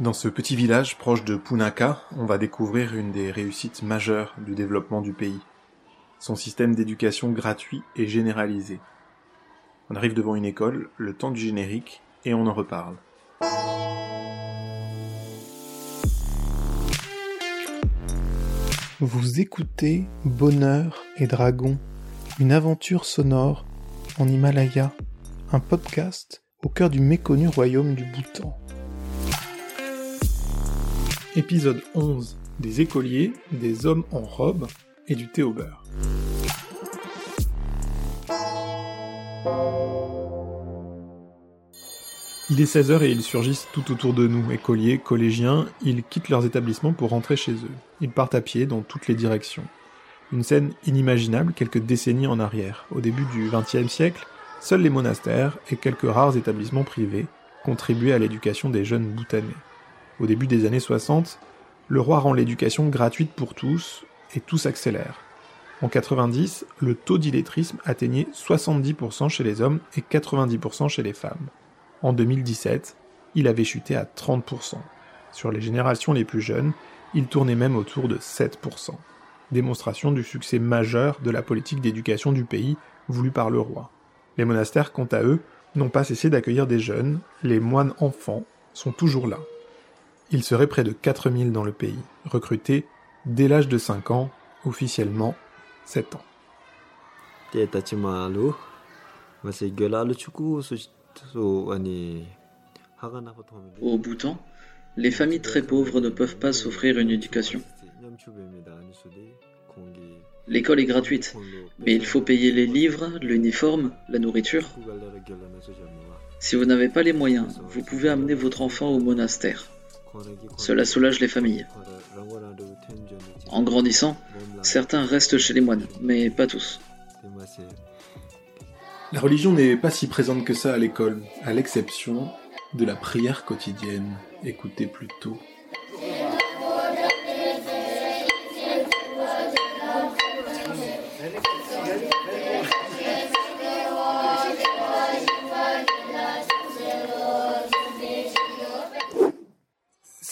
Dans ce petit village proche de Punaka, on va découvrir une des réussites majeures du développement du pays. Son système d'éducation gratuit et généralisé. On arrive devant une école, le temps du générique, et on en reparle. Vous écoutez Bonheur et Dragon, une aventure sonore en Himalaya, un podcast au cœur du méconnu royaume du Bhoutan. Épisode 11 Des écoliers, des hommes en robe et du thé au beurre. Il est 16h et ils surgissent tout autour de nous, écoliers, collégiens, ils quittent leurs établissements pour rentrer chez eux. Ils partent à pied dans toutes les directions. Une scène inimaginable quelques décennies en arrière. Au début du XXe siècle, seuls les monastères et quelques rares établissements privés contribuaient à l'éducation des jeunes boutanais au début des années 60, le roi rend l'éducation gratuite pour tous et tout s'accélère. En 90, le taux d'illettrisme atteignait 70% chez les hommes et 90% chez les femmes. En 2017, il avait chuté à 30%. Sur les générations les plus jeunes, il tournait même autour de 7%. Démonstration du succès majeur de la politique d'éducation du pays voulue par le roi. Les monastères, quant à eux, n'ont pas cessé d'accueillir des jeunes, les moines enfants sont toujours là. Il serait près de 4000 dans le pays, recrutés dès l'âge de 5 ans, officiellement 7 ans. Au Bhoutan, les familles très pauvres ne peuvent pas s'offrir une éducation. L'école est gratuite, mais il faut payer les livres, l'uniforme, la nourriture. Si vous n'avez pas les moyens, vous pouvez amener votre enfant au monastère. Cela soulage les familles. En grandissant, certains restent chez les moines, mais pas tous. La religion n'est pas si présente que ça à l'école, à l'exception de la prière quotidienne. Écoutez plutôt.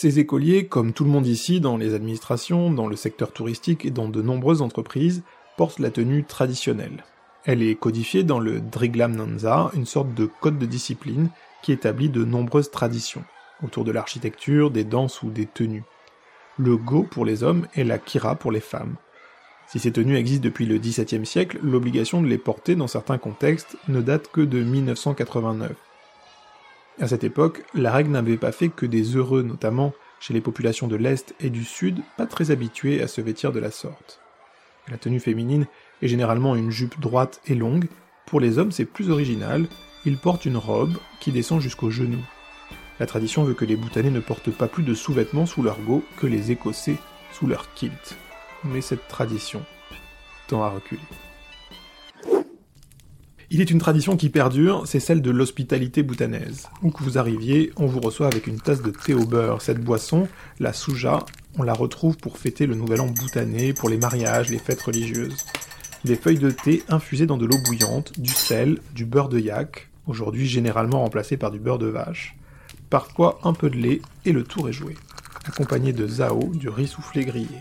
Ces écoliers, comme tout le monde ici, dans les administrations, dans le secteur touristique et dans de nombreuses entreprises, portent la tenue traditionnelle. Elle est codifiée dans le Driglam Nanza, une sorte de code de discipline qui établit de nombreuses traditions, autour de l'architecture, des danses ou des tenues. Le go pour les hommes et la kira pour les femmes. Si ces tenues existent depuis le XVIIe siècle, l'obligation de les porter dans certains contextes ne date que de 1989. À cette époque, la règle n'avait pas fait que des heureux, notamment chez les populations de l'Est et du Sud, pas très habitués à se vêtir de la sorte. La tenue féminine est généralement une jupe droite et longue. Pour les hommes, c'est plus original, ils portent une robe qui descend jusqu'aux genoux. La tradition veut que les boutanés ne portent pas plus de sous-vêtements sous leur go que les Écossais sous leur kilt. Mais cette tradition tend à reculer. Il est une tradition qui perdure, c'est celle de l'hospitalité boutanaise. Où que vous arriviez, on vous reçoit avec une tasse de thé au beurre. Cette boisson, la souja, on la retrouve pour fêter le nouvel an boutanais, pour les mariages, les fêtes religieuses. Des feuilles de thé infusées dans de l'eau bouillante, du sel, du beurre de yak, aujourd'hui généralement remplacé par du beurre de vache. Parfois un peu de lait et le tour est joué. Accompagné de zao, du riz soufflé grillé.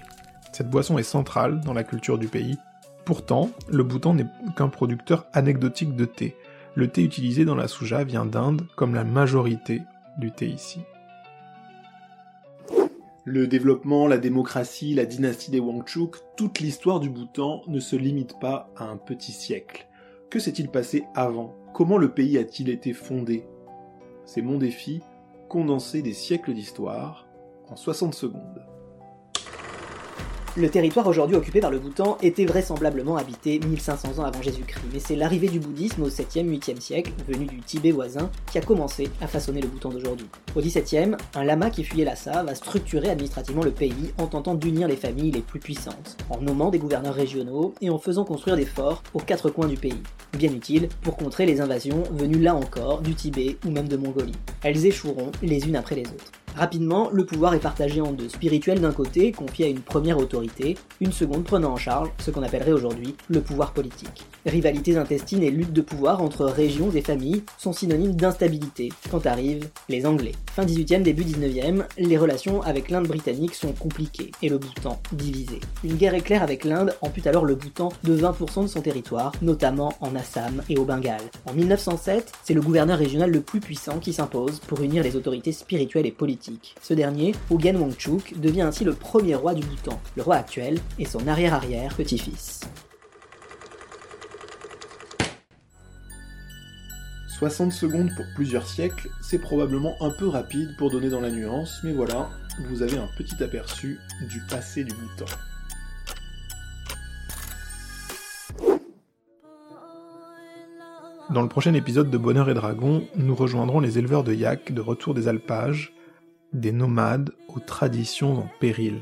Cette boisson est centrale dans la culture du pays Pourtant, le Bhoutan n'est qu'un producteur anecdotique de thé. Le thé utilisé dans la souja vient d'Inde, comme la majorité du thé ici. Le développement, la démocratie, la dynastie des Wangchuk, toute l'histoire du Bhoutan ne se limite pas à un petit siècle. Que s'est-il passé avant? Comment le pays a-t-il été fondé? C'est mon défi, condenser des siècles d'histoire en 60 secondes. Le territoire aujourd'hui occupé par le Bhoutan était vraisemblablement habité 1500 ans avant Jésus-Christ, mais c'est l'arrivée du bouddhisme au 7e, 8e siècle, venu du Tibet voisin, qui a commencé à façonner le Bhoutan d'aujourd'hui. Au 17e, un lama qui fuyait Lhasa va structurer administrativement le pays en tentant d'unir les familles les plus puissantes, en nommant des gouverneurs régionaux et en faisant construire des forts aux quatre coins du pays. Bien utile pour contrer les invasions venues là encore du Tibet ou même de Mongolie. Elles échoueront les unes après les autres. Rapidement, le pouvoir est partagé en deux. Spirituel d'un côté, confié à une première autorité, une seconde prenant en charge ce qu'on appellerait aujourd'hui le pouvoir politique. Rivalités intestines et luttes de pouvoir entre régions et familles sont synonymes d'instabilité quand arrivent les Anglais. Fin 18e, début 19e, les relations avec l'Inde britannique sont compliquées et le Bhoutan divisé. Une guerre éclair avec l'Inde ampute alors le Bhoutan de 20% de son territoire, notamment en Assam et au Bengale. En 1907, c'est le gouverneur régional le plus puissant qui s'impose pour unir les autorités spirituelles et politiques. Ce dernier, Ogen Wangchuk, devient ainsi le premier roi du Bhoutan. Le roi actuel est son arrière-arrière petit-fils. 60 secondes pour plusieurs siècles, c'est probablement un peu rapide pour donner dans la nuance, mais voilà, vous avez un petit aperçu du passé du Bhoutan. Dans le prochain épisode de Bonheur et Dragon, nous rejoindrons les éleveurs de yak de retour des alpages, des nomades aux traditions en péril.